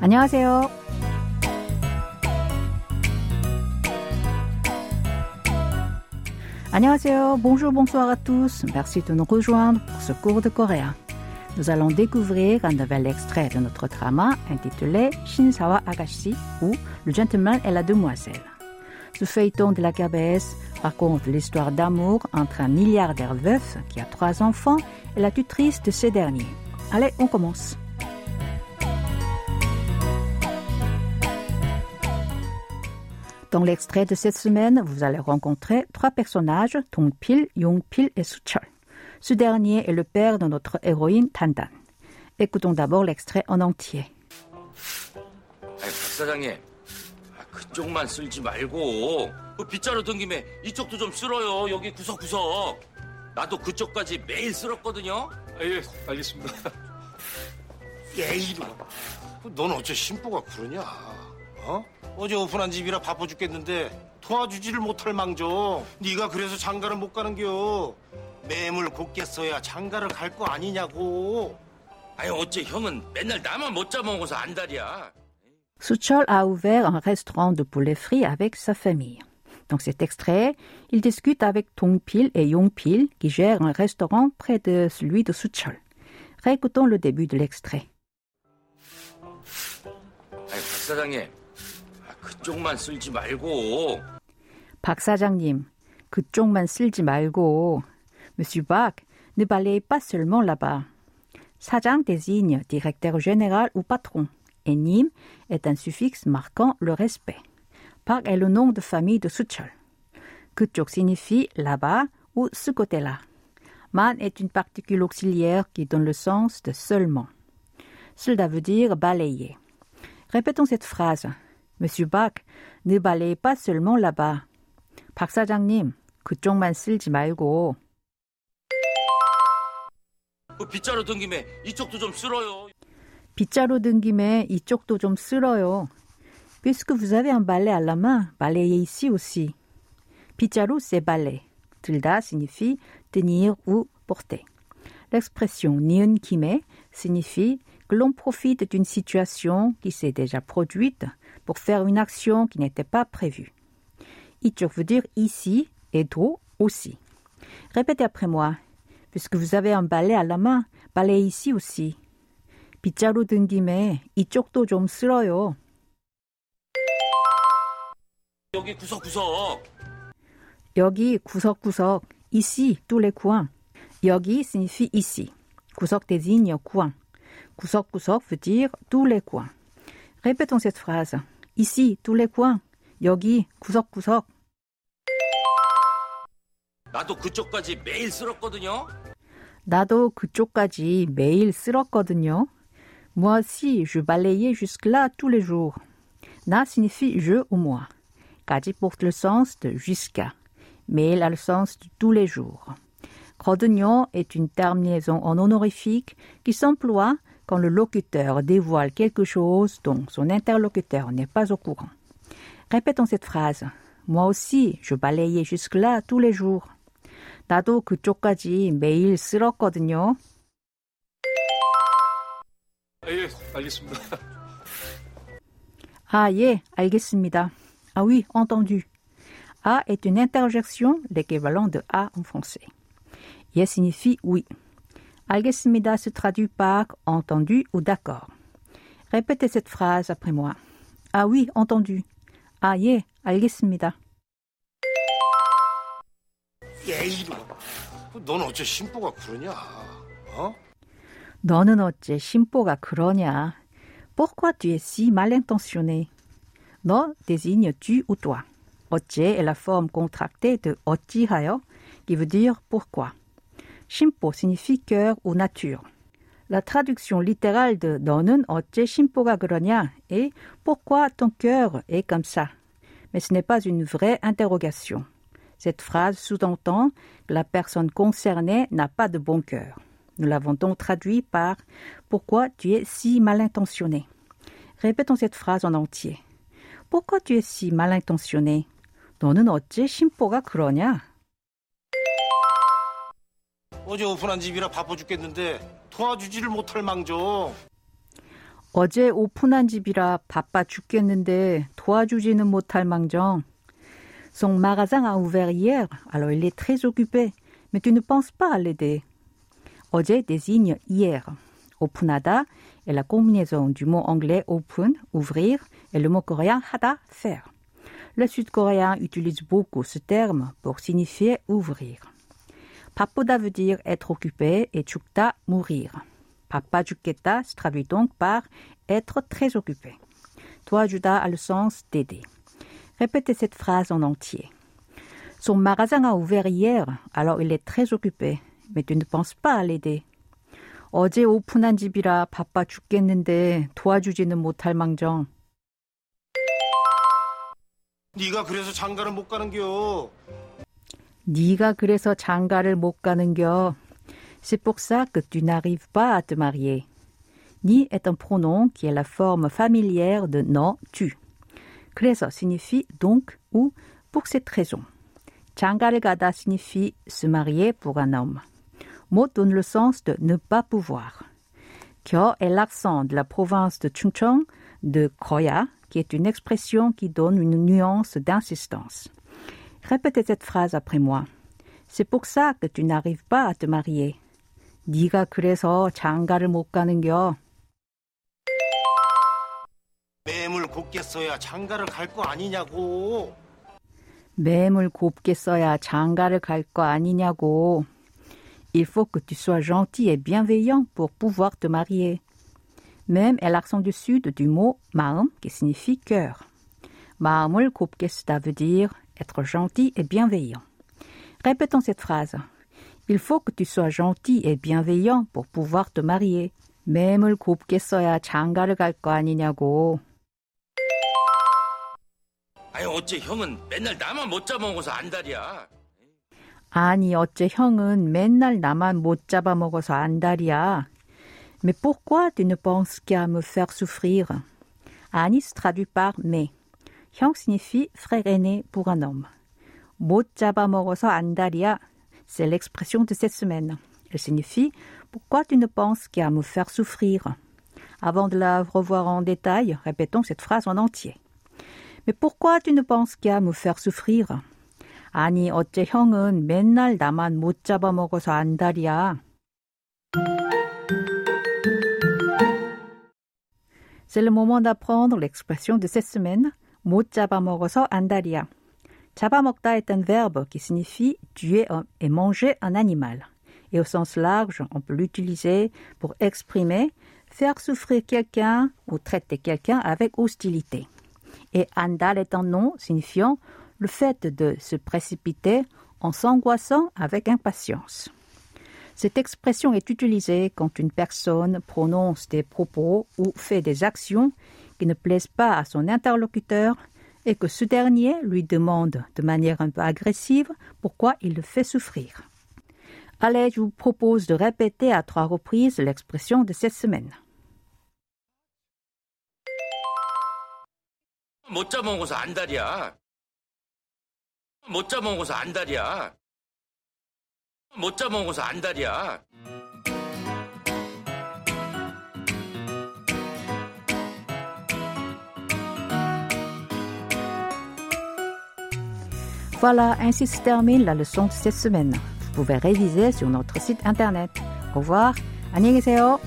안녕하세요. Annyeonghaseyo, bonjour, bonsoir à tous. Merci de nous rejoindre pour ce cours de coréen. Nous allons découvrir un nouvel extrait de notre drama intitulé Shinsawa Agashi ou Le gentleman et la demoiselle. Ce feuilleton de la KBS raconte l'histoire d'amour entre un milliardaire veuf qui a trois enfants et la tutrice de ces derniers. Allez, on commence. Dans l'extrait de cette semaine, vous allez rencontrer trois personnages, Dongpil, Yongpil et Suchol. Ce dernier est le père de notre héroïne Tandan. Écoutons d'abord l'extrait en entier. 아니, 박 사장님. 아, 그쪽만 쓸지 말고 그 빗자루 든 김에 이쪽도 좀 쓸어요. 여기 구석구석. 나도 그쪽까지 매일 쓸었거든요. 아, 예, 알겠습니다. 야 이놈 넌 어째 심보가 그러냐 어? 어제 오픈한 집이라 바빠 죽겠는데 도와주지를 못할 망정 네가 그래서 장가를 못 가는겨 매물 곱게 써야 장가를 갈 거 아니냐고 아니 어째 형은 맨날 나만 못 잡아먹어서 안달이야. Suchol a ouvert un restaurant de poulet frit avec sa famille. Dans cet extrait, il discute avec Dongpil et Yongpil qui gèrent un restaurant près de celui de Suchol. Réécoutons le début de l'extrait. 사장님. 아, 그쪽만 쓸지 말고 박 사장님, 그쪽만 쓸지 말고. Monsieur Bach, ne balayez pas seulement là-bas. 사장 désigne directeur général ou patron. Et 님 est un suffixe marquant le respect. Park est le nom de famille de Suchol. 그쪽 signifie là-bas ou ce côté-là. Man est une particule auxiliaire qui donne le sens de seulement. Cela veut dire balayer. Répétons cette phrase. Monsieur Bach, ne balayez pas seulement là-bas. 박 사장님, 그쪽만 쓸지 말고. 그 빗자루 든 김에 이쪽도 좀 쓸어요. 빗자루 든 김에 이쪽도 좀 쓸어요. Puisque vous avez un balai à la main, balayez ici aussi. 빗자루, c'est balai. 들다 signifie tenir ou porter. L'expression niun kime signifie que l'on profite d'une situation qui s'est déjà produite pour faire une action qui n'était pas prévue. 이쪽 veut dire ici et 도 aussi. Répétez après moi. Puisque vous avez un balai à la main, balayez ici aussi. 빗자루 든 김에 이쪽도 좀 쓸어요. 여기 구석구석. 여기 구석구석, ici, tous les coins. 여기 signifie ici. 구석 désigne coin. 구석구석 veut dire tous les coins. Répétons cette phrase. Ici, tous les coins. 여기 구석구석. 나도 그쪽까지 매일 쓸었거든요. 나도 그쪽까지 매일 쓸었거든요. Moi aussi, je balayais jusque-là tous les jours. 나 signifie je ou moi. 까지 porte le sens de jusqu'à. 매일 a le sens de tous les jours. 거든요 est une terminaison en honorifique qui s'emploie quand le locuteur dévoile quelque chose dont son interlocuteur n'est pas au courant. Répétons cette phrase. Moi aussi, je balayais jusque-là tous les jours. 나도 그쪽까지 매일 쓸었거든요. 아, 예, 알겠습니다. Ah, 예, 알겠습니다. Ah oui, entendu. A est une interjection, l'équivalent de A en français. 예 signifie oui. 알겠습니다 se traduit par entendu ou d'accord. Répétez cette phrase après moi. Ah oui, entendu. Ah, 예, 알겠습니다. 야 이놈 넌 어째 심보가 그러냐 어? 너는 어째 심보가 그러냐? Pourquoi tu es si mal intentionné? 너 désigne tu ou toi. 어째 est la forme contractée de 어찌하여 qui veut dire pourquoi. 심보 signifie cœur ou nature. La traduction littérale de 너는 어째 심보가 그러냐 est pourquoi ton cœur est comme ça. Mais ce n'est pas une vraie interrogation. Cette phrase sous-entend que la personne concernée n'a pas de bon cœur. Nous l'avons donc traduit par Pourquoi tu es si mal intentionné Répétons cette phrase en entier. Pourquoi tu es si mal intentionné 너는 어째 심보가 그러냐 어제 오픈한 집이라 바빠 죽겠는데 도와주지를 못할 망정 어제 오픈한 집이라 바빠 죽겠는데 도와주지는 못할 망정. Son magasin a ouvert hier, alors il est très occupé, mais tu ne penses pas à l'aider. 어제 désigne hier. 오픈하다 est la combinaison du mot anglais open, ouvrir, et le mot coréen hada, faire. Le sud-coréen utilise beaucoup ce terme pour signifier ouvrir. 바쁘다 veut dire être occupé et 죽다 mourir. 바빠 죽겠다 se traduit donc par être très occupé. 도와주다 a le sens d'aider. Répétez cette phrase en entier. Son magasin a ouvert hier, alors il est très occupé. Mais tu ne penses pas à l'aider. 어제 오픈한 집이라 바빠 죽겠는데 도와주지는 못할 망정. 네가 그래서 장가를 못 가는겨. 네가 그래서 장가를 못 가는겨. C'est pour ça que tu n'arrives pas à te marier. Ni est un pronom qui est la forme familière de non, tu. 그래서 signifie donc ou pour cette raison. 장가를 가다 signifie se marier pour un homme. Mot donne le sens de ne pas pouvoir. Kyo est l'accent de la province de Chungcheong de Koya, qui est une expression qui donne une nuance d'insistance. Répétez cette phrase après moi. C'est pour ça que tu n'arrives pas à te marier. 네가 그래서 장가를 못 가는겨. 매물 곱게 써야 장가를 갈 거 아니냐고. 매물 곱게 써야 장가를 갈 거 아니냐고. Il faut que tu sois gentil et bienveillant pour pouvoir te marier. Même est l'accent du sud du mot 마음 qui signifie cœur. 마음을 곱게 쓰다 veut dire être gentil et bienveillant. Répétons cette phrase. Il faut que tu sois gentil et bienveillant pour pouvoir te marier. 매물 곱게 써야 장가를 갈 거 아니냐고. 아니 어째 형은 맨날 나만 못 잡아먹어서 안달이야. 아니 어째 형은 맨날 나만 못 잡아먹어서 안달이야. Mais pourquoi tu ne penses qu'à me faire souffrir? 아니 se traduit par mais. 형 signifie frère aîné pour un homme. 못 잡아먹어서 안달이야. C'est l'expression de cette semaine. Elle signifie pourquoi tu ne penses qu'à me faire souffrir? Avant de la revoir en détail, répétons cette phrase en entier. Mais pourquoi tu ne penses qu'à me faire souffrir? 아니, 어째 형은 맨날 나만 못 잡아먹어서 안달이야. C'est le moment d'apprendre l'expression de cette semaine, 못 잡아먹어서 안달이야. 잡아먹다 est un verbe qui signifie tuer et manger un animal. Et au sens large, on peut l'utiliser pour exprimer faire souffrir quelqu'un ou traiter quelqu'un avec hostilité. Et andal est un nom signifiant le fait de se précipiter en s'angoissant avec impatience. Cette expression est utilisée quand une personne prononce des propos ou fait des actions ne plaisent pas à son interlocuteur et que ce dernier lui demande de manière un peu agressive pourquoi il le fait souffrir. Allez, je vous propose de répéter à trois reprises l'expression de cette semaine. Voilà, ainsi se termine la leçon de cette semaine. Vous pouvez réviser sur notre site internet. Au revoir, 안녕히 계세요.